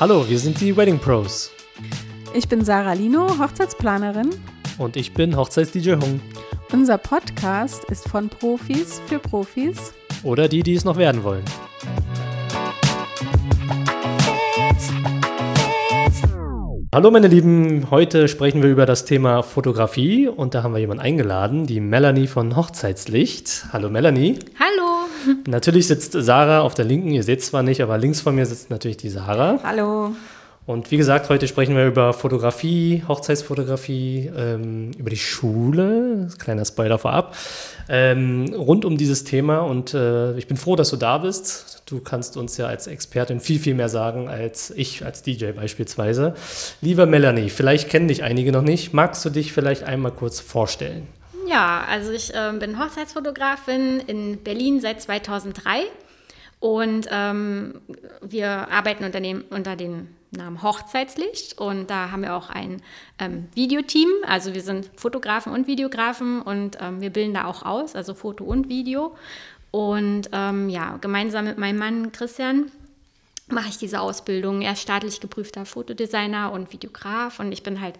Hallo, wir sind die Wedding Pros. Ich bin Sarah Lino, Hochzeitsplanerin. Und ich bin Hochzeits-DJ Hung. Unser Podcast ist von Profis für Profis. Oder die, die es noch werden wollen. Hallo meine Lieben, heute sprechen wir über das Thema Fotografie und da haben wir jemanden eingeladen, die Melanie von Hochzeitslicht. Hallo Melanie. Hallo. Natürlich sitzt Sarah auf der linken, ihr seht es zwar nicht, aber links von mir sitzt natürlich die Sarah. Hallo. Und wie gesagt, heute sprechen wir über Fotografie, Hochzeitsfotografie, ähm, über die Schule, kleiner Spoiler vorab, ähm, rund um dieses Thema. Und äh, ich bin froh, dass du da bist. Du kannst uns ja als Expertin viel, viel mehr sagen als ich als DJ beispielsweise. Lieber Melanie, vielleicht kennen dich einige noch nicht. Magst du dich vielleicht einmal kurz vorstellen? Ja, also ich äh, bin Hochzeitsfotografin in Berlin seit 2003 und ähm, wir arbeiten unter dem, unter dem Namen Hochzeitslicht und da haben wir auch ein ähm, Videoteam. Also wir sind Fotografen und Videografen und ähm, wir bilden da auch aus, also Foto und Video. Und ähm, ja, gemeinsam mit meinem Mann Christian mache ich diese Ausbildung. Er ist staatlich geprüfter Fotodesigner und Videograf und ich bin halt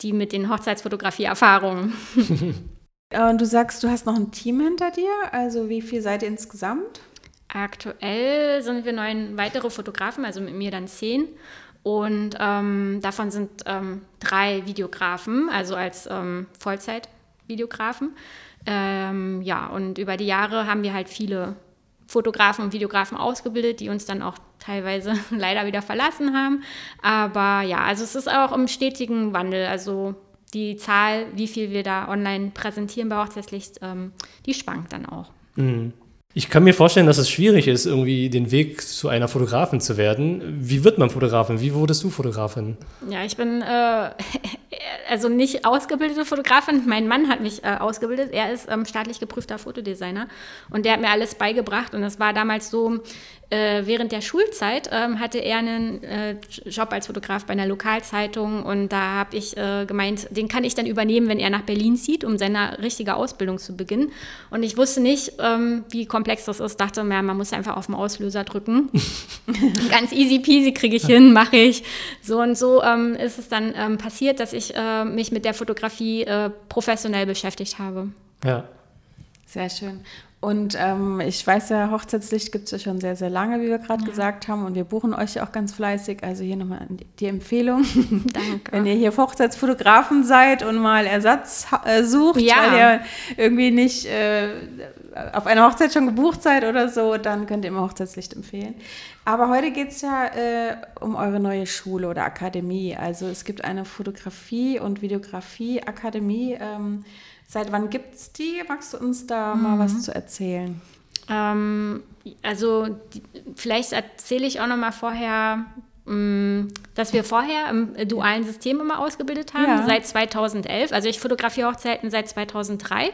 die mit den Hochzeitsfotografie-Erfahrungen. Und du sagst, du hast noch ein Team hinter dir. Also wie viel seid ihr insgesamt? Aktuell sind wir neun weitere Fotografen, also mit mir dann zehn. Und ähm, davon sind ähm, drei Videografen, also als ähm, Vollzeit-Videografen. Ähm, ja, und über die Jahre haben wir halt viele Fotografen und Videografen ausgebildet, die uns dann auch teilweise leider wieder verlassen haben. Aber ja, also es ist auch im stetigen Wandel. Also die Zahl, wie viel wir da online präsentieren bei Hochzeitslicht, ähm, die schwankt dann auch. Mhm. Ich kann mir vorstellen, dass es schwierig ist, irgendwie den Weg zu einer Fotografin zu werden. Wie wird man Fotografin? Wie wurdest du Fotografin? Ja, ich bin äh, also nicht ausgebildete Fotografin. Mein Mann hat mich äh, ausgebildet. Er ist ähm, staatlich geprüfter Fotodesigner und der hat mir alles beigebracht. Und das war damals so, äh, während der Schulzeit ähm, hatte er einen äh, Job als Fotograf bei einer Lokalzeitung und da habe ich äh, gemeint, den kann ich dann übernehmen, wenn er nach Berlin zieht, um seine richtige Ausbildung zu beginnen. Und ich wusste nicht, ähm, wie komplex das ist. Dachte, ja, man muss einfach auf den Auslöser drücken. Ganz easy peasy kriege ich hin, mache ich. So und so ähm, ist es dann ähm, passiert, dass ich äh, mich mit der Fotografie äh, professionell beschäftigt habe. Ja. Sehr schön. Und ähm, ich weiß ja, Hochzeitslicht gibt es ja schon sehr, sehr lange, wie wir gerade ja. gesagt haben. Und wir buchen euch ja auch ganz fleißig. Also hier nochmal die Empfehlung. Danke. Wenn ihr hier Hochzeitsfotografen seid und mal Ersatz äh, sucht, ja. weil ihr irgendwie nicht äh, auf eine Hochzeit schon gebucht seid oder so, dann könnt ihr immer Hochzeitslicht empfehlen. Aber heute geht es ja äh, um eure neue Schule oder Akademie. Also es gibt eine Fotografie- und Videografie-Akademie. Ähm, Seit wann gibt es die? Magst du uns da mhm. mal was zu erzählen? Ähm, also die, vielleicht erzähle ich auch noch mal vorher, mh, mm, dass wir vorher im dualen System immer ausgebildet haben, ja. seit 2011. Also ich fotografiere Hochzeiten seit 2003.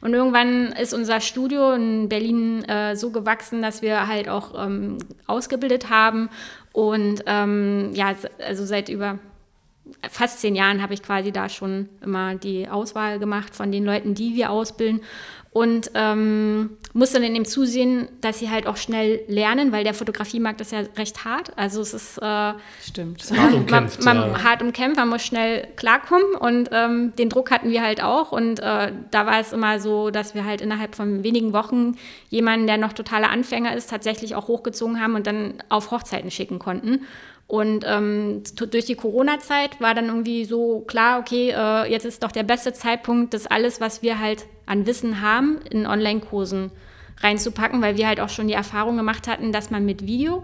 Und irgendwann ist unser Studio in Berlin äh, so gewachsen, dass wir halt auch ähm, ausgebildet haben. Und ähm, ja, also seit über fast zehn Jahren habe ich quasi da schon immer die Auswahl gemacht von den Leuten, die wir ausbilden. Und ähm, muss dann in dem zusehen, dass sie halt auch schnell lernen, weil der Fotografiemarkt ist ja recht hart. Also es ist äh, Stimmt. hart umkämpft. Man, man ja. hart umkämpft, man muss schnell klarkommen und ähm, den Druck hatten wir halt auch. Und äh, da war es immer so, dass wir halt innerhalb von wenigen Wochen jemanden, der noch totaler Anfänger ist, tatsächlich auch hochgezogen haben und dann auf Hochzeiten schicken konnten. Und ähm, durch die Corona-Zeit war dann irgendwie so klar, okay, äh, jetzt ist doch der beste Zeitpunkt, das alles, was wir halt an Wissen haben, in Online-Kursen reinzupacken, weil wir halt auch schon die Erfahrung gemacht hatten, dass man mit Video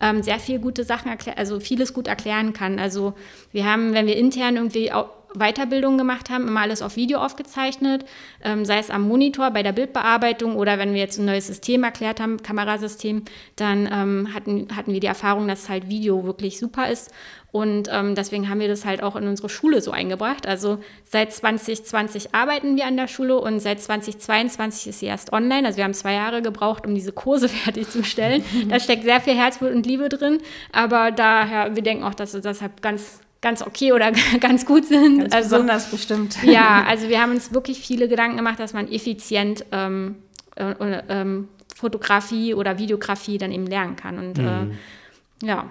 ähm, sehr viel gute Sachen also vieles gut erklären kann. Also wir haben, wenn wir intern irgendwie Weiterbildung gemacht haben, immer alles auf Video aufgezeichnet, ähm, sei es am Monitor bei der Bildbearbeitung oder wenn wir jetzt ein neues System erklärt haben, Kamerasystem, dann ähm, hatten, hatten wir die Erfahrung, dass halt Video wirklich super ist. Und ähm, deswegen haben wir das halt auch in unsere Schule so eingebracht. Also seit 2020 arbeiten wir an der Schule und seit 2022 ist sie erst online. Also wir haben zwei Jahre gebraucht, um diese Kurse fertigzustellen. da steckt sehr viel Herzblut und Liebe drin. Aber daher, wir denken auch, dass es deshalb ganz ganz okay oder ganz gut sind. Ganz also, besonders bestimmt. Ja, also wir haben uns wirklich viele Gedanken gemacht, dass man effizient ähm, äh, ähm, Fotografie oder Videografie dann eben lernen kann. Und äh, mhm. äh, ja.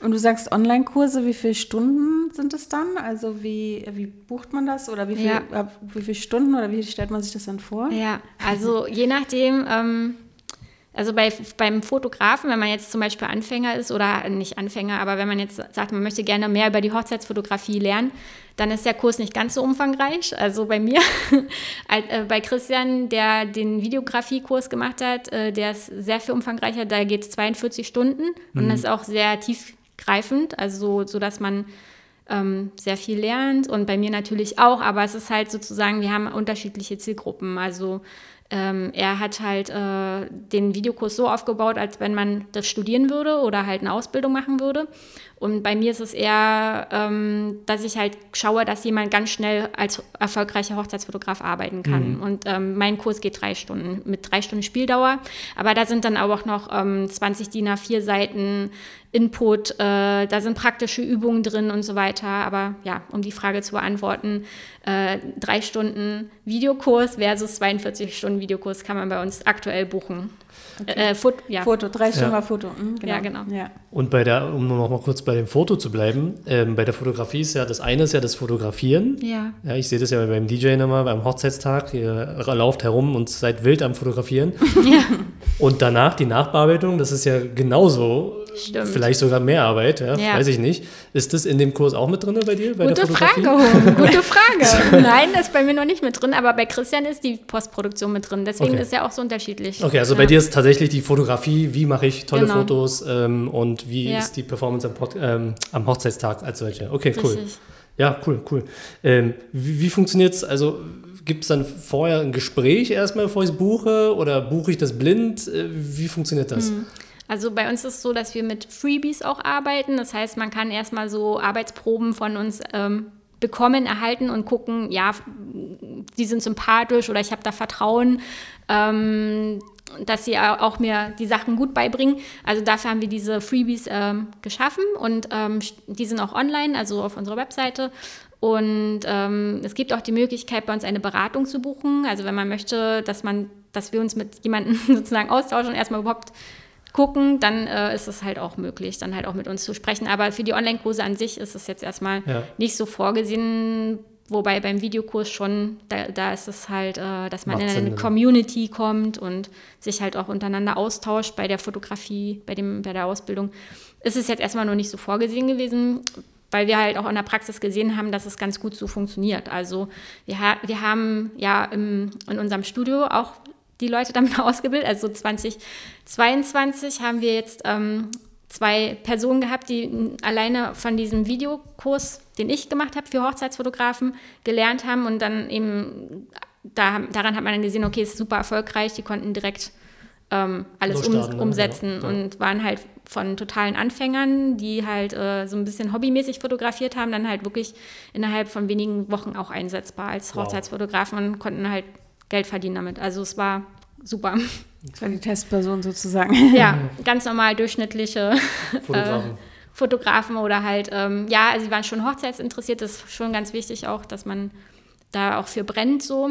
Und du sagst Online-Kurse, wie viele Stunden sind es dann? Also wie, wie bucht man das oder wie, viel, ja. äh, wie viele Stunden oder wie stellt man sich das dann vor? Ja, also je nachdem, ähm, also bei, beim Fotografen, wenn man jetzt zum Beispiel Anfänger ist oder nicht Anfänger, aber wenn man jetzt sagt, man möchte gerne mehr über die Hochzeitsfotografie lernen, dann ist der Kurs nicht ganz so umfangreich. Also bei mir, äh, bei Christian, der den Videografiekurs gemacht hat, äh, der ist sehr viel umfangreicher, da geht es 42 Stunden mhm. und das ist auch sehr tiefgreifend, also so, dass man ähm, sehr viel lernt und bei mir natürlich auch, aber es ist halt sozusagen, wir haben unterschiedliche Zielgruppen. Also ähm, er hat halt äh, den Videokurs so aufgebaut, als wenn man das studieren würde oder halt eine Ausbildung machen würde. Und bei mir ist es eher, ähm, dass ich halt schaue, dass jemand ganz schnell als erfolgreicher Hochzeitsfotograf arbeiten kann. Mhm. Und ähm, mein Kurs geht drei Stunden mit drei Stunden Spieldauer. Aber da sind dann auch noch ähm, 20 DIN A4 Seiten Input, äh, da sind praktische Übungen drin und so weiter. Aber ja, um die Frage zu beantworten, äh, drei Stunden Videokurs versus 42 Stunden Videokurs kann man bei uns aktuell buchen. Okay. Äh, Foto, ja. Foto, drei Stunden ja. Foto. Mhm, genau. Ja, genau. Ja. Und bei der, um noch mal kurz bei dem Foto zu bleiben, ähm, bei der Fotografie ist ja, das eine ist ja das Fotografieren. Ja. ja ich sehe das ja beim DJ nochmal, beim Hochzeitstag, ihr lauft herum und seid wild am Fotografieren. Ja. Und danach die Nachbearbeitung, das ist ja genauso, Stimmt. vielleicht sogar mehr Arbeit, ja, ja. weiß ich nicht. Ist das in dem Kurs auch mit drin bei dir? Bei Gute Frage, Hum. Gute Frage. Nein, das ist bei mir noch nicht mit drin, aber bei Christian ist die Postproduktion mit drin. Deswegen okay. ist ja auch so unterschiedlich. Okay, also bei dir ist tatsächlich die Fotografie, wie mache ich tolle genau. Fotos ähm, und wie ist die Performance am, ähm, am, Hochzeitstag als solche. Okay, cool. Richtig. Ja, cool, cool. Ähm, wie, wie funktioniert es? Also gibt es dann vorher ein Gespräch erstmal, bevor ich es buche oder buche ich das blind? Äh, wie funktioniert das? Hm. Also bei uns ist es so, dass wir mit Freebies auch arbeiten. Das heißt, man kann erstmal so Arbeitsproben von uns ähm, bekommen, erhalten und gucken, ja, die sind sympathisch oder ich habe da Vertrauen. Ähm, dass sie auch mir die Sachen gut beibringen. Also dafür haben wir diese Freebies ähm, geschaffen und ähm, die sind auch online, also auf unserer Webseite. Und ähm, es gibt auch die Möglichkeit, bei uns eine Beratung zu buchen. Also wenn man möchte, dass man, dass wir uns mit jemandem sozusagen austauschen und erstmal überhaupt gucken, dann äh, ist es halt auch möglich, dann halt auch mit uns zu sprechen. Aber für die Online-Kurse an sich ist es jetzt erstmal ja. nicht so vorgesehen. Wobei beim Videokurs schon, da, da ist es halt, äh, dass man Macht in eine Sinn, Community kommt und sich halt auch untereinander austauscht. Bei der Fotografie, bei, dem, bei der Ausbildung ist es jetzt erstmal noch nicht so vorgesehen gewesen weil wir halt auch in der Praxis gesehen haben, dass es ganz gut so funktioniert. Also wir, ha wir haben ja im, in unserem Studio auch die Leute damit ausgebildet. Also 2022 haben wir jetzt ähm, zwei Personen gehabt, die alleine von diesem Videokurs, den ich gemacht habe für Hochzeitsfotografen, gelernt haben und dann eben da, daran hat man dann gesehen, okay, es ist super erfolgreich, die konnten direkt ähm, alles um, ne? umsetzen ja, ja. und waren halt von totalen Anfängern, die halt äh, so ein bisschen hobbymäßig fotografiert haben, dann halt wirklich innerhalb von wenigen Wochen auch einsetzbar als wow. Hochzeitsfotografen und konnten halt Geld verdienen damit. Also es war super. Das war die Testperson sozusagen. Ja, ganz normal durchschnittliche Fotografen. Äh, Fotografen oder halt, ähm, ja, also sie waren schon hochzeitsinteressiert, das ist schon ganz wichtig auch, dass man da auch für brennt so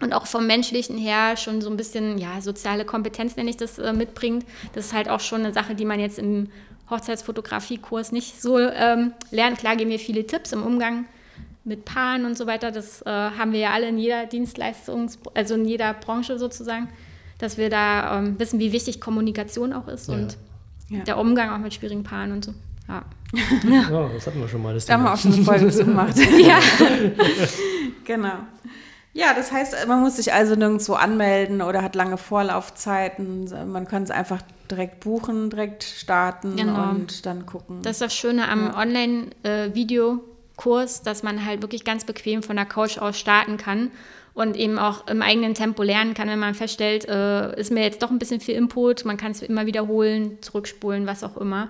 und auch vom menschlichen her schon so ein bisschen, ja, soziale Kompetenz nenne ich das, äh, mitbringt. Das ist halt auch schon eine Sache, die man jetzt im Hochzeitsfotografiekurs nicht so ähm, lernt. Klar geben wir viele Tipps im Umgang mit Paaren und so weiter. Das äh, haben wir ja alle in jeder Dienstleistung, also in jeder Branche sozusagen, dass wir da ähm, wissen, wie wichtig Kommunikation auch ist ja. und ja. der Umgang auch mit schwierigen Paaren und so. Ja. ja, das hatten wir schon mal. Das da haben wir auch schon eine Folge zu gemacht. ja. genau. Ja, das heißt, man muss sich also nirgendwo anmelden oder hat lange Vorlaufzeiten. Man kann es einfach direkt buchen, direkt starten genau. und dann gucken. Das ist das Schöne am ja. Online-Videokurs, dass man halt wirklich ganz bequem von der Couch aus starten kann und eben auch im eigenen Tempo lernen kann, wenn man feststellt, äh, ist mir jetzt doch ein bisschen viel Input, man kann es immer wiederholen, zurückspulen, was auch immer.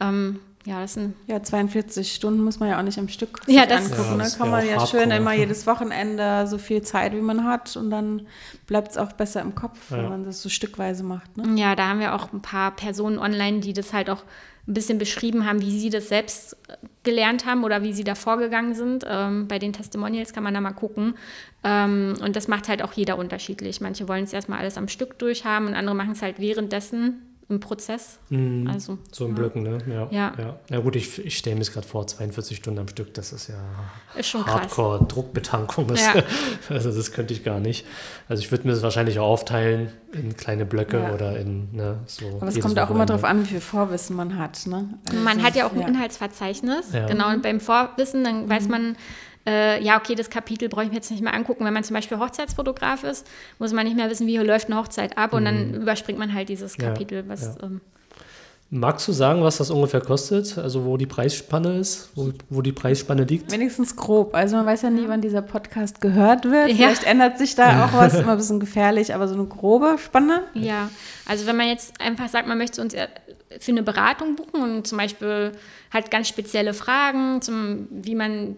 Ähm, ja, das sind ja 42 Stunden muss man ja auch nicht am Stück ja, das angucken. Ja, ne? Kann man ja schön immer jedes Wochenende so viel Zeit, wie man hat und dann bleibt es auch besser im Kopf, ja. wenn man das so stückweise macht. Ne? Ja, da haben wir auch ein paar Personen online, die das halt auch ein bisschen beschrieben haben, wie sie das selbst gelernt haben oder wie sie da vorgegangen sind. Ähm, bei den Testimonials kann man da mal gucken. Ähm, und das macht halt auch jeder unterschiedlich. Manche wollen es erstmal alles am Stück durchhaben und andere machen es halt währenddessen im Prozess. Mhm. Also, so in ja. Blöcken, ne? Ja. Ja. ja. ja gut, ich, ich stelle mir es gerade vor, 42 Stunden am Stück, das ist ja Ist schon krass. Hardcore-Druckbetankung. Das, Ja. Also das könnte ich gar nicht. Also ich würde mir das wahrscheinlich auch aufteilen in kleine Blöcke Ja. oder in ne, so. Aber es kommt auch immer Wochenende. darauf an, wie viel Vorwissen man hat. Ne? Man Also, hat ja auch ein ja. Inhaltsverzeichnis. Ja. Genau, und beim Vorwissen, dann weiß man, äh, ja, okay, das Kapitel brauche ich mir jetzt nicht mehr angucken. Wenn man zum Beispiel Hochzeitsfotograf ist, muss man nicht mehr wissen, wie läuft eine Hochzeit ab und dann überspringt man halt dieses Ja, Kapitel, was. ja. Ähm, Magst du sagen, was das ungefähr kostet? Also wo die Preisspanne ist, wo, wo die Preisspanne liegt? Wenigstens grob. Also man weiß ja nie, wann dieser Podcast gehört wird. Ja. Vielleicht ändert sich da auch was, immer ein bisschen gefährlich, aber so eine grobe Spanne. Ja, also wenn man jetzt einfach sagt, man möchte uns ja für eine Beratung buchen und zum Beispiel halt ganz spezielle Fragen, zum, wie man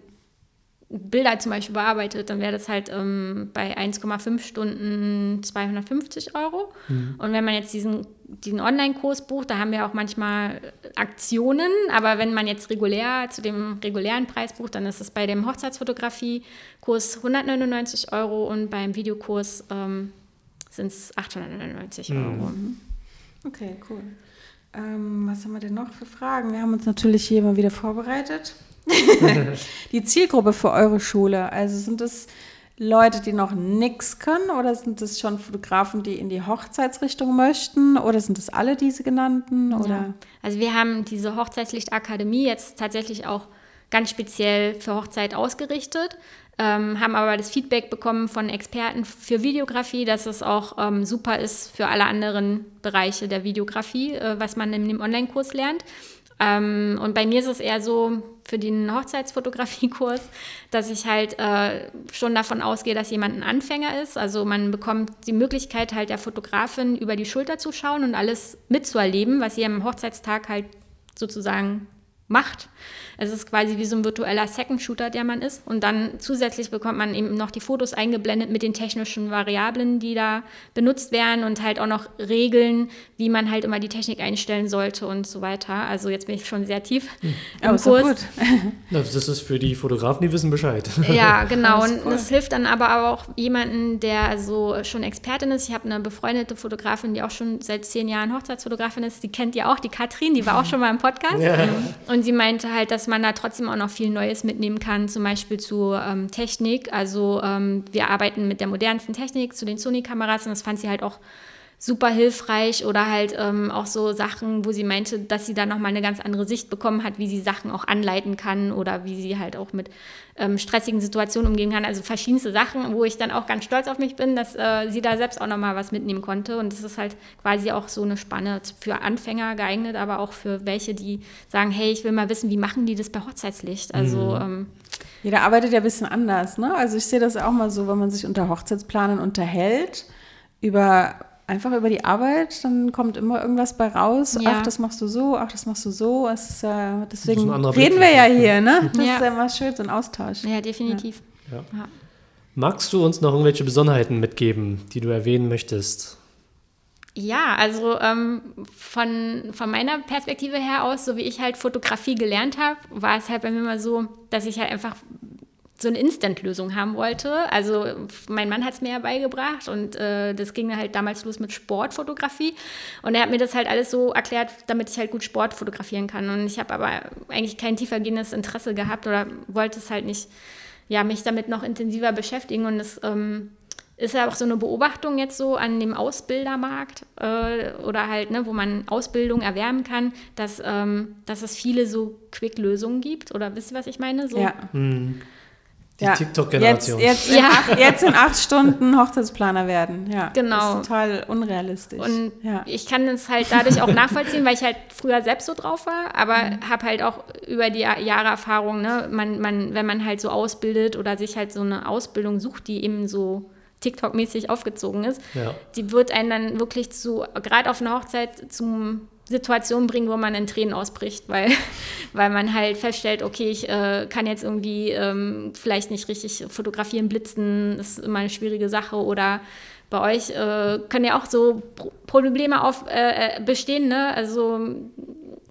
Bilder zum Beispiel bearbeitet, dann wäre das halt ähm, bei 1,5 Stunden 250 Euro. Und wenn man jetzt diesen, diesen Online-Kurs bucht, da haben wir auch manchmal Aktionen, aber wenn man jetzt regulär zu dem regulären Preis bucht, dann ist es bei dem Hochzeitsfotografie-Kurs 199 Euro und beim Videokurs ähm, sind es 899 Euro. Okay, cool. Ähm, was haben wir denn noch für Fragen? Wir haben uns natürlich hier mal wieder vorbereitet. die Zielgruppe für eure Schule, also sind es Leute, die noch nichts können oder sind es schon Fotografen, die in die Hochzeitsrichtung möchten oder sind es alle diese genannten? Oder? Ja. Also wir haben diese Hochzeitslichtakademie jetzt tatsächlich auch ganz speziell für Hochzeit ausgerichtet, ähm, haben aber das Feedback bekommen von Experten für Videografie, dass es auch ähm, super ist für alle anderen Bereiche der Videografie, äh, was man in dem Online-Kurs lernt. Ähm, und bei mir ist es eher so für den Hochzeitsfotografiekurs, dass ich halt äh, schon davon ausgehe, dass jemand ein Anfänger ist. Also man bekommt die Möglichkeit halt der Fotografin über die Schulter zu schauen und alles mitzuerleben, was sie am Hochzeitstag halt sozusagen macht. Es ist quasi wie so ein virtueller Second-Shooter, der man ist. Und dann zusätzlich bekommt man eben noch die Fotos eingeblendet mit den technischen Variablen, die da benutzt werden und halt auch noch Regeln, wie man halt immer die Technik einstellen sollte und so weiter. Also jetzt bin ich schon sehr tief im Aber ist Kurs. gut. Na, Das ist für die Fotografen, die wissen Bescheid. Ja, genau. Das ist Und das hilft dann aber auch jemanden, der so schon Expertin ist. Ich habe eine befreundete Fotografin, die auch schon seit zehn Jahren Hochzeitsfotografin ist. Die kennt ihr auch, die Katrin, die war auch schon mal im Podcast. Ja. Und sie meinte halt, dass man da trotzdem auch noch viel Neues mitnehmen kann, zum Beispiel zu ähm, Technik. Also ähm, wir arbeiten mit der modernsten Technik zu den Sony-Kameras und das fand sie halt auch super hilfreich oder halt ähm, auch so Sachen, wo sie meinte, dass sie da nochmal eine ganz andere Sicht bekommen hat, wie sie Sachen auch anleiten kann oder wie sie halt auch mit ähm, stressigen Situationen umgehen kann. Also verschiedenste Sachen, wo ich dann auch ganz stolz auf mich bin, dass äh, sie da selbst auch nochmal was mitnehmen konnte. Und das ist halt quasi auch so eine Spanne für Anfänger geeignet, aber auch für welche, die sagen, hey, ich will mal wissen, wie machen die das bei Hochzeitslicht? Also ähm, Jeder arbeitet ja ein bisschen anders, ne? Also ich sehe das auch mal so, wenn man sich unter Hochzeitsplanern unterhält, über einfach über die Arbeit, dann kommt immer irgendwas bei raus. Ja. Ach, das machst du so, ach, das machst du so. Es ist ist deswegen reden wir ja hier, ne? Das Ja. ist ja immer schön, so ein Austausch. ja, definitiv. Ja. Ja. Magst du uns noch irgendwelche Besonderheiten mitgeben, die du erwähnen möchtest? Ja, also ähm, von, von meiner Perspektive her aus, so wie ich halt Fotografie gelernt habe, war es halt bei mir immer so, dass ich halt einfach so eine Instant-Lösung haben wollte. Also mein Mann hat es mir ja beigebracht und äh, das ging halt damals los mit Sportfotografie und er hat mir das halt alles so erklärt, damit ich halt gut Sport fotografieren kann und ich habe aber eigentlich kein tiefergehendes Interesse gehabt oder wollte es halt nicht, ja, mich damit noch intensiver beschäftigen und es ähm, ist ja auch so eine Beobachtung jetzt so an dem Ausbildermarkt äh, oder halt, ne, wo man Ausbildung erwerben kann, dass, ähm, dass es viele so Quick-Lösungen gibt. Oder wisst ihr, was ich meine? So, Ja. Die ja. TikTok-Generation. Jetzt, jetzt, in Ja. acht, jetzt in acht Stunden Hochzeitsplaner werden. Ja. Genau. Das ist total unrealistisch. Und ja. ich kann es halt dadurch auch nachvollziehen, weil ich halt früher selbst so drauf war, aber habe halt auch über die Ja- Jahre Erfahrung, ne, man, man, wenn man halt so ausbildet oder sich halt so eine Ausbildung sucht, die eben so TikTok-mäßig aufgezogen ist, Ja. die wird einen dann wirklich zu, gerade auf einer Hochzeit, zum Situationen bringen, wo man in Tränen ausbricht, weil, weil man halt feststellt, okay, ich äh, kann jetzt irgendwie ähm, vielleicht nicht richtig fotografieren, blitzen, ist immer eine schwierige Sache oder bei euch äh, können ja auch so Pro Probleme auf, äh, äh, bestehen, ne? Also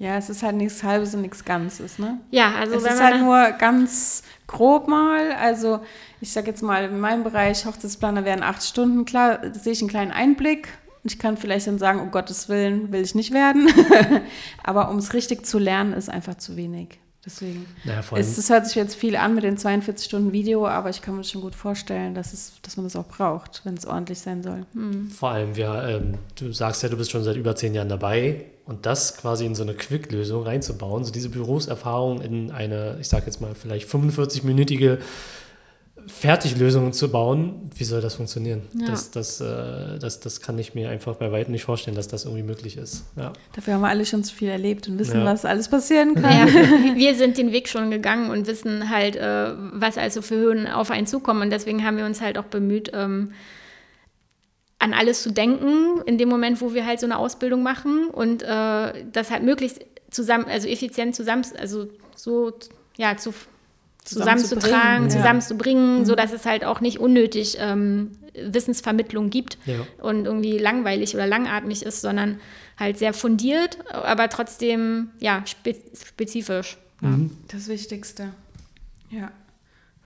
ja, es ist halt nichts Halbes und nichts Ganzes, ne? ja, also es wenn ist halt nur ganz grob mal, also ich sage jetzt mal, in meinem Bereich Hochzeitsplaner wären acht Stunden, klar, sehe ich einen kleinen Einblick, ich kann vielleicht dann sagen, um Gottes Willen will ich nicht werden. Aber um es richtig zu lernen, ist einfach zu wenig. Deswegen. Naja, es, es hört sich jetzt viel an mit den 42 Stunden Video, aber ich kann mir schon gut vorstellen, dass, es, dass man das auch braucht, wenn es ordentlich sein soll. Hm. Vor allem, ja, ähm, du sagst ja, du bist schon seit über zehn Jahren dabei und das quasi in so eine Quick-Lösung reinzubauen, so diese Berufserfahrung in eine, ich sag jetzt mal, vielleicht 45-minütige Fertiglösungen zu bauen, wie soll das funktionieren? Ja. Das, das, äh, das, das kann ich mir einfach bei weitem nicht vorstellen, dass das irgendwie möglich ist. Ja. Dafür haben wir alle schon zu viel erlebt und wissen, ja. was alles passieren kann. Ja. wir sind den Weg schon gegangen und wissen halt, äh, was also für Höhen auf einen zukommen. Und deswegen haben wir uns halt auch bemüht, ähm, an alles zu denken, in dem Moment, wo wir halt so eine Ausbildung machen und äh, das halt möglichst zusammen, also effizient zusammen, also so ja, zu zusammenzutragen, ja. zusammenzubringen, mhm. sodass es halt auch nicht unnötig ähm, Wissensvermittlung gibt ja. und irgendwie langweilig oder langatmig ist, sondern halt sehr fundiert, aber trotzdem ja spe spezifisch. Mhm. Das Wichtigste. Ja.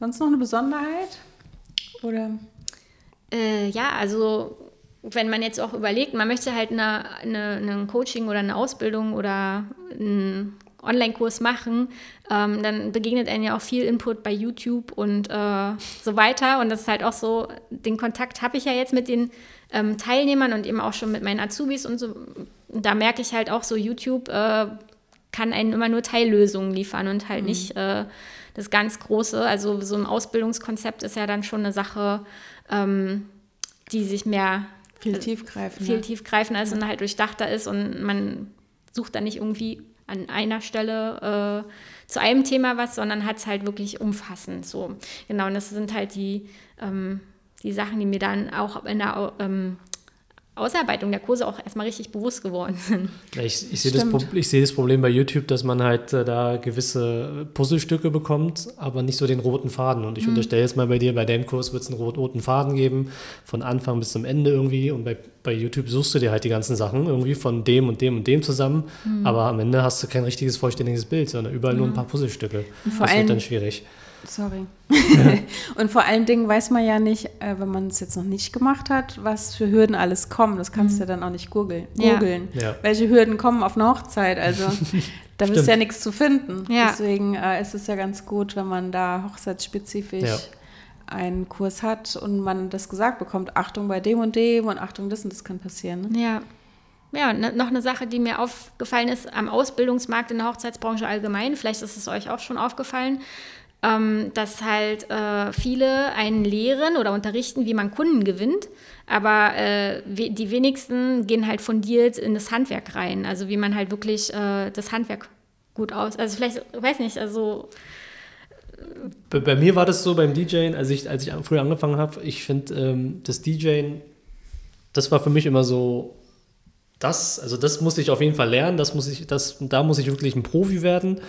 Sonst noch eine Besonderheit? Oder? Äh, ja, also wenn man jetzt auch überlegt, man möchte halt eine, eine, eine Coaching oder eine Ausbildung oder ein Online-Kurs machen, ähm, dann begegnet einem ja auch viel Input bei YouTube und äh, so weiter. Und das ist halt auch so, den Kontakt habe ich ja jetzt mit den ähm, Teilnehmern und eben auch schon mit meinen Azubis und so. Und da merke ich halt auch so, YouTube äh, kann einen immer nur Teillösungen liefern und halt mhm. nicht äh, das ganz Große. Also so ein Ausbildungskonzept ist ja dann schon eine Sache, ähm, die sich mehr viel tiefgreifender, viel tiefgreifender ist und halt durchdachter ist und man sucht dann nicht irgendwie an einer Stelle äh, zu einem Thema was, sondern hat es halt wirklich umfassend so. Genau, und das sind halt die, ähm, die Sachen, die mir dann auch in der ähm, Ausarbeitung der Kurse auch erstmal richtig bewusst geworden sind. Ich, ich sehe das, seh das Problem bei YouTube, dass man halt äh, da gewisse Puzzlestücke bekommt, aber nicht so den roten Faden. Und ich mhm. unterstelle jetzt mal bei dir, bei deinem Kurs wird es einen roten Faden geben, von Anfang bis zum Ende irgendwie. Und bei, bei YouTube suchst du dir halt die ganzen Sachen irgendwie von dem und dem und dem zusammen. Mhm. Aber am Ende hast du kein richtiges vollständiges Bild, sondern überall mhm. nur ein paar Puzzlestücke. Das wird dann schwierig. Sorry. und vor allen Dingen weiß man ja nicht, äh, wenn man es jetzt noch nicht gemacht hat, was für Hürden alles kommen. Das kannst mhm. du ja dann auch nicht googeln. Ja. Ja. Welche Hürden kommen auf eine Hochzeit? Also da ist ja nichts zu finden. Ja. Deswegen äh, ist es ja ganz gut, wenn man da hochzeitsspezifisch einen Kurs hat und man das gesagt bekommt, Achtung bei dem und dem und Achtung das und das kann passieren. Ne? Ja. Ja, ne, noch eine Sache, die mir aufgefallen ist am Ausbildungsmarkt in der Hochzeitsbranche allgemein, vielleicht ist es euch auch schon aufgefallen, ähm, dass halt äh, viele einen lehren oder unterrichten, wie man Kunden gewinnt, aber äh, die wenigsten gehen halt fundiert in das Handwerk rein, also wie man halt wirklich äh, das Handwerk gut aus, also vielleicht, weiß nicht, also bei, bei, mir war das so beim DJing, als ich, als ich früher angefangen habe, ich finde ähm, das DJing, das war für mich immer so, das, also das musste ich auf jeden Fall lernen, das muss ich, das, da muss ich wirklich ein Profi werden.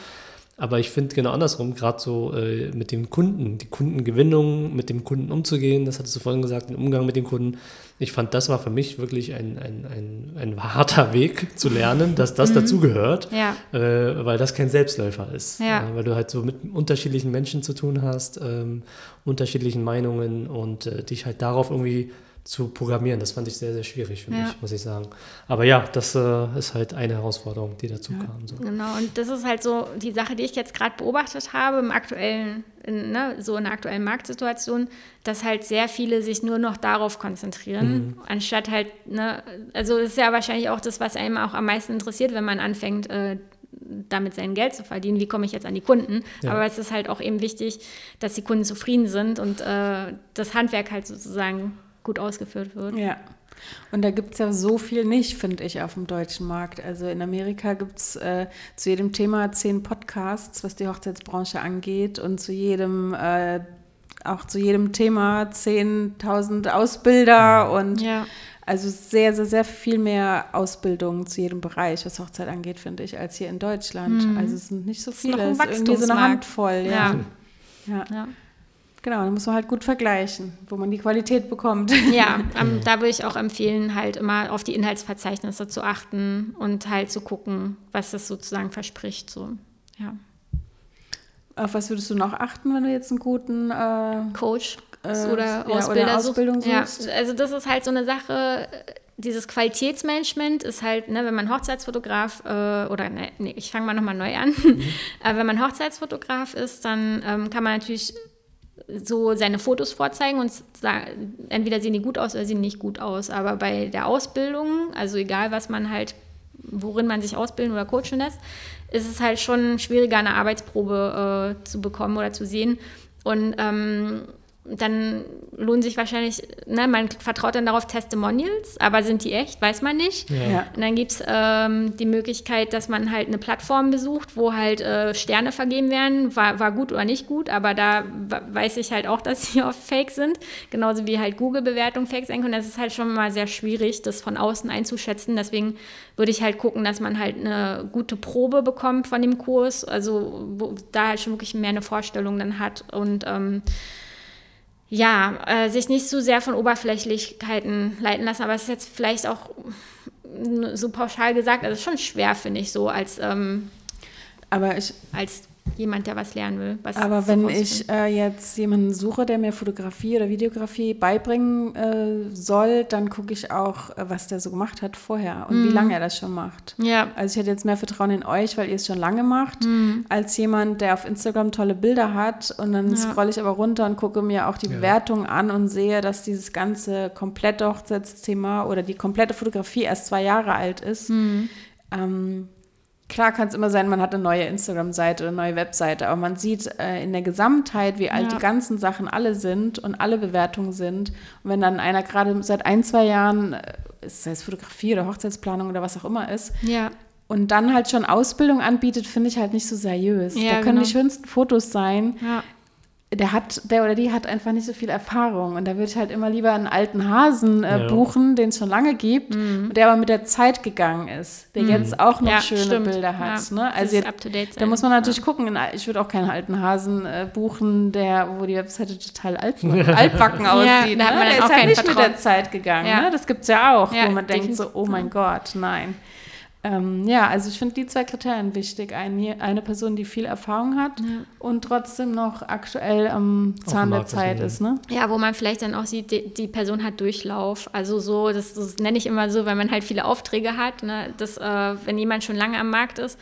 Aber ich finde genau andersrum, gerade so äh, mit dem Kunden, die Kundengewinnung, mit dem Kunden umzugehen, das hattest du vorhin gesagt, den Umgang mit den Kunden. Ich fand, das war für mich wirklich ein, ein, ein, ein harter Weg zu lernen, dass das mhm. dazugehört, ja. äh, weil das kein Selbstläufer ist. Ja. Äh, weil du halt so mit unterschiedlichen Menschen zu tun hast, ähm, unterschiedlichen Meinungen und äh, dich halt darauf irgendwie zu programmieren. Das fand ich sehr, sehr schwierig für ja. mich, muss ich sagen. Aber ja, das äh, ist halt eine Herausforderung, die dazu ja. kam. So. Genau, und das ist halt so die Sache, die ich jetzt gerade beobachtet habe im aktuellen, in, ne, so in der aktuellen Marktsituation, dass halt sehr viele sich nur noch darauf konzentrieren, mhm. anstatt halt, ne, also das ist ja wahrscheinlich auch das, was einem auch am meisten interessiert, wenn man anfängt, äh, damit sein Geld zu verdienen, wie komme ich jetzt an die Kunden. Ja. Aber es ist halt auch eben wichtig, dass die Kunden zufrieden sind und äh, das Handwerk halt sozusagen gut ausgeführt wird. Ja. Und da gibt es ja so viel nicht, finde ich, auf dem deutschen Markt. Also in Amerika gibt es äh, zu jedem Thema zehn Podcasts, was die Hochzeitsbranche angeht und zu jedem, äh, auch zu jedem Thema 10.000 Ausbilder und ja. also sehr, sehr, sehr viel mehr Ausbildung zu jedem Bereich, was Hochzeit angeht, finde ich, als hier in Deutschland. Mhm. Also es sind nicht so viele, es ist irgendwie so eine Handvoll. ja. ja. ja. Genau, da muss man halt gut vergleichen, wo man die Qualität bekommt. Ja, ähm, da würde ich auch empfehlen, halt immer auf die Inhaltsverzeichnisse zu achten und halt zu gucken, was das sozusagen verspricht. So. Ja. Auf was würdest du noch achten, wenn du jetzt einen guten äh, Coach äh, oder, Ausbilder ja, oder Ausbildung suchst? Ja, also das ist halt so eine Sache, dieses Qualitätsmanagement ist halt, ne, wenn man Hochzeitsfotograf äh, oder ne, nee, ich fange mal nochmal neu an. Mhm. äh, wenn man Hochzeitsfotograf ist, dann ähm, kann man natürlich so seine Fotos vorzeigen und sagen, entweder sehen die gut aus oder sehen nicht gut aus. Aber bei der Ausbildung, also egal was man halt, worin man sich ausbilden oder coachen lässt, ist es halt schon schwieriger, eine Arbeitsprobe äh, zu bekommen oder zu sehen. Und ähm, dann lohnen sich wahrscheinlich, ne, man vertraut dann darauf Testimonials, aber sind die echt, weiß man nicht. Ja. Und dann gibt es ähm, die Möglichkeit, dass man halt eine Plattform besucht, wo halt äh, Sterne vergeben werden, war, war gut oder nicht gut, aber da weiß ich halt auch, dass sie oft fake sind, genauso wie halt Google-Bewertungen fake sein können. Das ist halt schon mal sehr schwierig, das von außen einzuschätzen. Deswegen würde ich halt gucken, dass man halt eine gute Probe bekommt von dem Kurs, also wo, da halt schon wirklich mehr eine Vorstellung dann hat und ähm, ja, äh, sich nicht zu sehr von Oberflächlichkeiten leiten lassen, aber es ist jetzt vielleicht auch so pauschal gesagt, also schon schwer, finde ich, so als, ähm, aber ich, als jemand, der was lernen will. Was aber wenn ich äh, jetzt jemanden suche, der mir Fotografie oder Videografie beibringen äh, soll, dann gucke ich auch, äh, was der so gemacht hat vorher und mm. wie mhm. lange er das schon macht. Ja. Also ich hätte jetzt mehr Vertrauen in euch, weil ihr es schon lange macht, mm. als jemand, der auf Instagram tolle Bilder hat und dann ja. scrolle ich aber runter und gucke mir auch die ja. Bewertungen an und sehe, dass dieses ganze komplette Hochzeitsthema oder die komplette Fotografie erst zwei Jahre alt ist. Mm. Ähm, Klar kann es immer sein, man hat eine neue Instagram-Seite oder eine neue Webseite, aber man sieht äh, in der Gesamtheit, wie alt ja. die ganzen Sachen alle sind und alle Bewertungen sind. Und wenn dann einer gerade seit ein, zwei Jahren, äh, sei es Fotografie oder Hochzeitsplanung oder was auch immer ist, ja. und dann halt schon Ausbildung anbietet, finde ich halt nicht so seriös. Ja, da können genau. die schönsten Fotos sein. Der hat, der oder die hat einfach nicht so viel Erfahrung. Und da würde ich halt immer lieber einen alten Hasen äh, ja. buchen, den es schon lange gibt, mhm. der aber mit der Zeit gegangen ist, der mhm. jetzt auch noch ja, schöne stimmt. Bilder hat. Ja, ne? Also jetzt, da muss man natürlich gucken. Ich würde auch keinen alten Hasen äh, buchen, der, wo die Webseite total alt, altbacken aussieht. ne? Der ist halt nicht Vertrauen. mit der Zeit gegangen. Ne? Das gibt es ja auch, wo man denkt so, oh mein Gott, nein. Ähm, ja, also ich finde die zwei Kriterien wichtig. Eine, eine Person, die viel Erfahrung hat ja. und trotzdem noch aktuell am Zahn der Zeit ist. Ne? Ja, wo man vielleicht dann auch sieht, die, die Person hat Durchlauf. Also so, das, das nenne ich immer so, weil man halt viele Aufträge hat. Ne? Dass, äh, wenn jemand schon lange am Markt ist,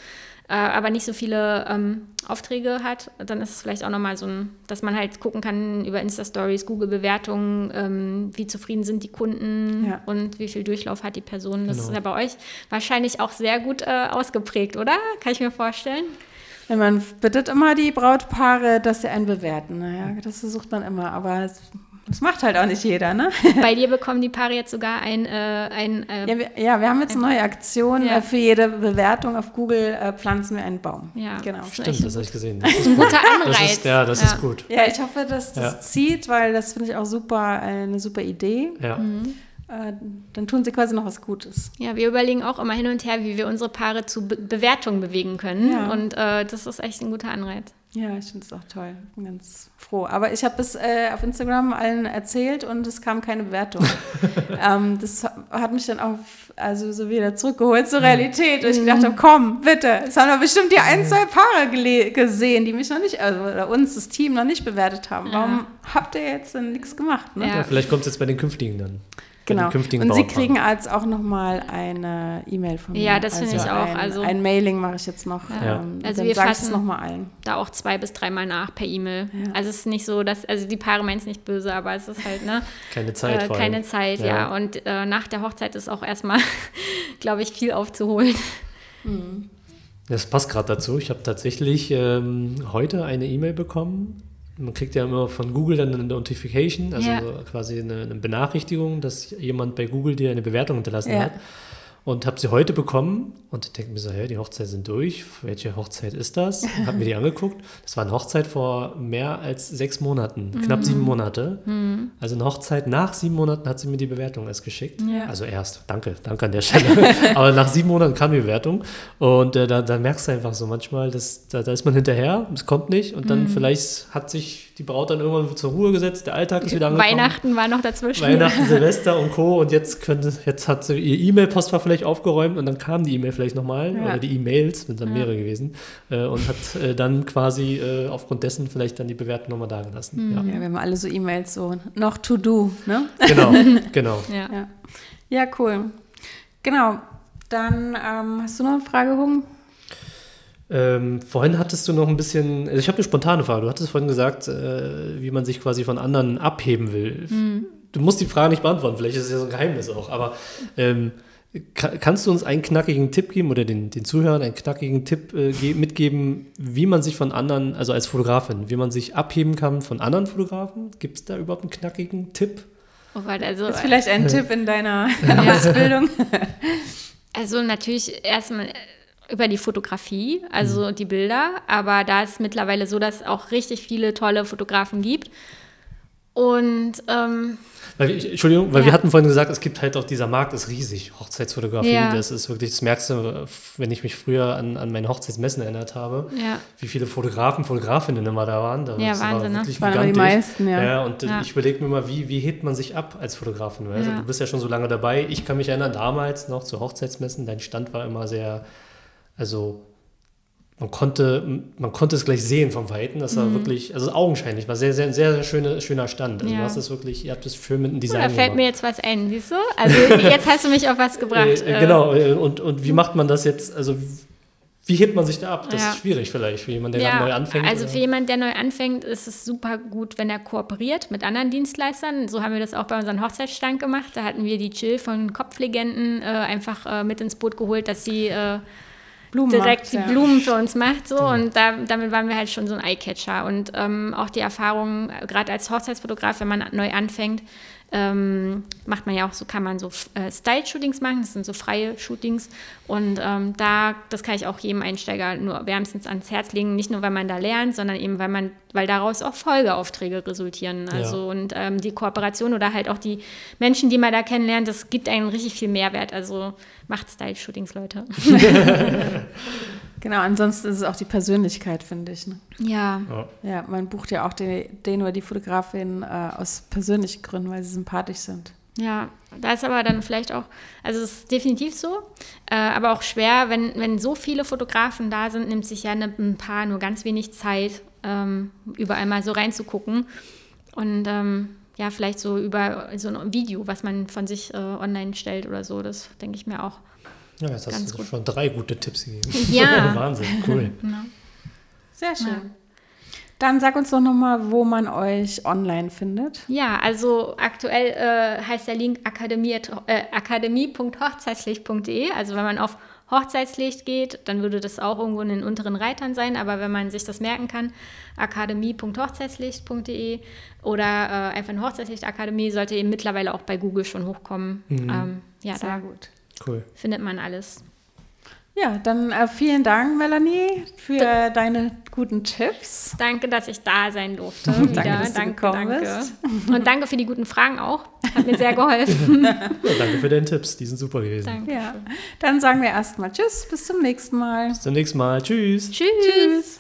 äh, aber nicht so viele ähm, Aufträge hat, dann ist es vielleicht auch nochmal so ein, dass man halt gucken kann über Insta-Stories, Google-Bewertungen, ähm, wie zufrieden sind die Kunden ja. und wie viel Durchlauf hat die Person. Das genau. ist ja bei euch wahrscheinlich auch sehr gut äh, ausgeprägt, oder? Kann ich mir vorstellen. Ja, man bittet immer die Brautpaare, dass sie einen bewerten. Naja, das versucht man immer, aber das macht halt auch nicht jeder, ne? Bei dir bekommen die Paare jetzt sogar ein. Äh, ein äh, ja, wir, ja, wir haben jetzt eine neue Aktion. Ja. Äh, für jede Bewertung auf Google äh, pflanzen wir einen Baum. Ja, genau. Stimmt, das habe ich gesehen. Das ist ein guter Anreiz. Das ist, ja, das ja. ist gut. Ja, ich hoffe, dass das ja. zieht, weil das finde ich auch super, äh, eine super Idee. Ja. Mhm. Äh, dann tun sie quasi noch was Gutes. Ja, wir überlegen auch immer hin und her, wie wir unsere Paare zu Be Bewertungen bewegen können. Ja. Und das ist echt ein guter Anreiz. Ja, ich finde es auch toll. Bin ganz froh. Aber ich habe es äh, auf Instagram allen erzählt und es kam keine Bewertung. ähm, das hat mich dann auch also so wieder zurückgeholt zur Realität. Und ich gedacht habe, komm, bitte. Es haben doch bestimmt die ein, zwei Paare gesehen, die mich noch nicht, also oder uns, das Team, noch nicht bewertet haben. Warum ja. habt ihr jetzt denn nichts gemacht? Ne? Ja, vielleicht kommt es jetzt bei den künftigen dann. Genau. Und Sie kriegen als auch nochmal eine E-Mail von mir. Ja, das also finde ich auch. Ein, also ein Mailing mache ich jetzt noch. Ja. Ähm, also wir fassen nochmal allen. Da auch zwei bis dreimal nach per E-Mail. Ja. Also es ist nicht so, dass also die Paare meinen es nicht böse, aber es ist halt ne keine Zeit. Äh, keine Zeit, ja. ja. Und äh, nach der Hochzeit ist auch erstmal, glaube ich, viel aufzuholen. Mhm. Das passt gerade dazu. Ich habe tatsächlich ähm, heute eine E-Mail bekommen man kriegt ja immer von Google dann eine Notification, also ja. quasi eine, eine, Benachrichtigung, dass jemand bei Google dir eine Bewertung hinterlassen ja. hat. Und habe sie heute bekommen und denke mir so, hey, die Hochzeit sind durch. Welche Hochzeit ist das? Habe mir die angeguckt. Das war eine Hochzeit vor mehr als sechs Monaten, mhm. knapp sieben Monate. Mhm. Also eine Hochzeit nach sieben Monaten hat sie mir die Bewertung erst geschickt. Ja. Also erst, danke, danke an der Stelle. Aber nach sieben Monaten kam die Bewertung. Und äh, da, da, merkst du einfach so manchmal, dass, da, da, ist man hinterher, es kommt nicht. Und dann mhm. vielleicht hat sich die Braut dann irgendwann zur Ruhe gesetzt, der Alltag ist wieder angekommen. Weihnachten war noch dazwischen. Weihnachten, Silvester und Co. Und jetzt könnte, jetzt hat sie ihr E-Mail-Postfach vielleicht aufgeräumt und dann kam die E-Mail vielleicht nochmal ja. oder die E-Mails, sind dann ja. mehrere gewesen, äh, und hat äh, dann quasi äh, aufgrund dessen vielleicht dann die Bewertung nochmal dagelassen. Mhm. Ja. ja, wir haben alle so E-Mails so noch to do, ne? Genau, genau. ja. ja, cool. Genau. Dann ähm, hast du noch eine Frage, Hung? Ähm, vorhin hattest du noch ein bisschen, also ich habe eine spontane Frage. Du hattest vorhin gesagt, äh, wie man sich quasi von anderen abheben will. Mhm. Du musst die Frage nicht beantworten, vielleicht ist es ja so ein Geheimnis auch, aber ähm, kannst du uns einen knackigen Tipp geben oder den, den Zuhörern einen knackigen Tipp äh, mitgeben, wie man sich von anderen, also als Fotografin, wie man sich abheben kann von anderen Fotografen? Gibt es da überhaupt einen knackigen Tipp? Oh Gott, also, ist vielleicht ein äh, Tipp in deiner Ausbildung? Also natürlich erstmal über die Fotografie, also mhm. die Bilder, aber da ist mittlerweile so, dass es auch richtig viele tolle Fotografen gibt. Und ähm, weil, Entschuldigung, weil ja. wir hatten vorhin gesagt, es gibt halt auch dieser Markt ist riesig, Hochzeitsfotografie. Ja. Das ist wirklich, das merkst du, wenn ich mich früher an, an meine Hochzeitsmessen erinnert habe, ja. wie viele Fotografen, Fotografinnen immer da waren. Da ja, Wahnsinn, war wirklich ne? Waren die meisten, ja. ja und ich überlege mir mal, wie, wie hebt man sich ab als Fotografin? Also, du bist ja schon so lange dabei. Ich kann mich erinnern, damals noch zu Hochzeitsmessen, dein Stand war immer sehr also man konnte, man konnte es gleich sehen vom Weiten. Das war mhm. wirklich, also augenscheinlich, war sehr, sehr, sehr, sehr schöne, schöner Stand. Also ja. du hast es wirklich, ihr habt es schön mit einem Design. Oh, da fällt gemacht. mir jetzt was ein, siehst du? Also jetzt hast du mich auf was gebracht. Äh, äh, genau, äh, und, und wie macht man das jetzt? Also wie hebt man sich da ab? Das ja. ist schwierig vielleicht für jemanden, der ja, neu anfängt. Also für jemanden, der neu anfängt, ist es super gut, wenn er kooperiert mit anderen Dienstleistern. So haben wir das auch bei unserem Hochzeitsstand gemacht. Da hatten wir die Chill von Kopflegenden äh, einfach äh, mit ins Boot geholt, dass sie äh, Blumen direkt macht, die ja. Blumen für uns macht. So. Genau. Und da, damit waren wir halt schon so ein Eyecatcher. Und ähm, auch die Erfahrung, gerade als Hochzeitsfotograf, wenn man neu anfängt, ähm, macht man ja auch so, kann man so äh, Style-Shootings machen, das sind so freie Shootings. Und ähm, da, das kann ich auch jedem Einsteiger nur wärmstens ans Herz legen, nicht nur, weil man da lernt, sondern eben, weil man, weil daraus auch Folgeaufträge resultieren. Also ja. und ähm, die Kooperation oder halt auch die Menschen, die man da kennenlernt, das gibt einem richtig viel Mehrwert. Also macht Style-Shootings, Leute. Genau, ansonsten ist es auch die Persönlichkeit, finde ich. Ne? Ja. ja. man bucht ja auch den, den oder die Fotografin äh, aus persönlichen Gründen, weil sie sympathisch sind. Ja, da ist aber dann vielleicht auch, also es ist definitiv so, äh, aber auch schwer, wenn, wenn so viele Fotografen da sind, nimmt sich ja eine, ein paar nur ganz wenig Zeit, ähm, überall mal so reinzugucken. Und ähm, ja, vielleicht so über so ein Video, was man von sich äh, online stellt oder so, das denke ich mir auch. Ja, jetzt hast du gut. schon drei gute Tipps gegeben. Ja. Wahnsinn, cool. Genau. Sehr schön. Ja. Dann sag uns doch nochmal, wo man euch online findet. Ja, also aktuell äh, heißt der Link akademie, äh, akademie.hochzeitslicht.de. Also wenn man auf Hochzeitslicht geht, dann würde das auch irgendwo in den unteren Reitern sein. Aber wenn man sich das merken kann, akademie.hochzeitslicht.de oder äh, einfach eine Hochzeitslichtakademie, sollte eben mittlerweile auch bei Google schon hochkommen. Mhm. Ähm, ja, Sehr da gut. Cool. Findet man alles. Ja, dann äh, vielen Dank, Melanie, für da deine guten Tipps. Danke, dass ich da sein durfte. danke, dass danke, du danke. Bist. Und danke für die guten Fragen auch. Hat mir sehr geholfen. ja, danke für deine Tipps, die sind super gewesen. Danke. Ja. Dann sagen wir erstmal Tschüss, bis zum nächsten Mal. Bis zum nächsten Mal. Tschüss. Tschüss. Tschüss.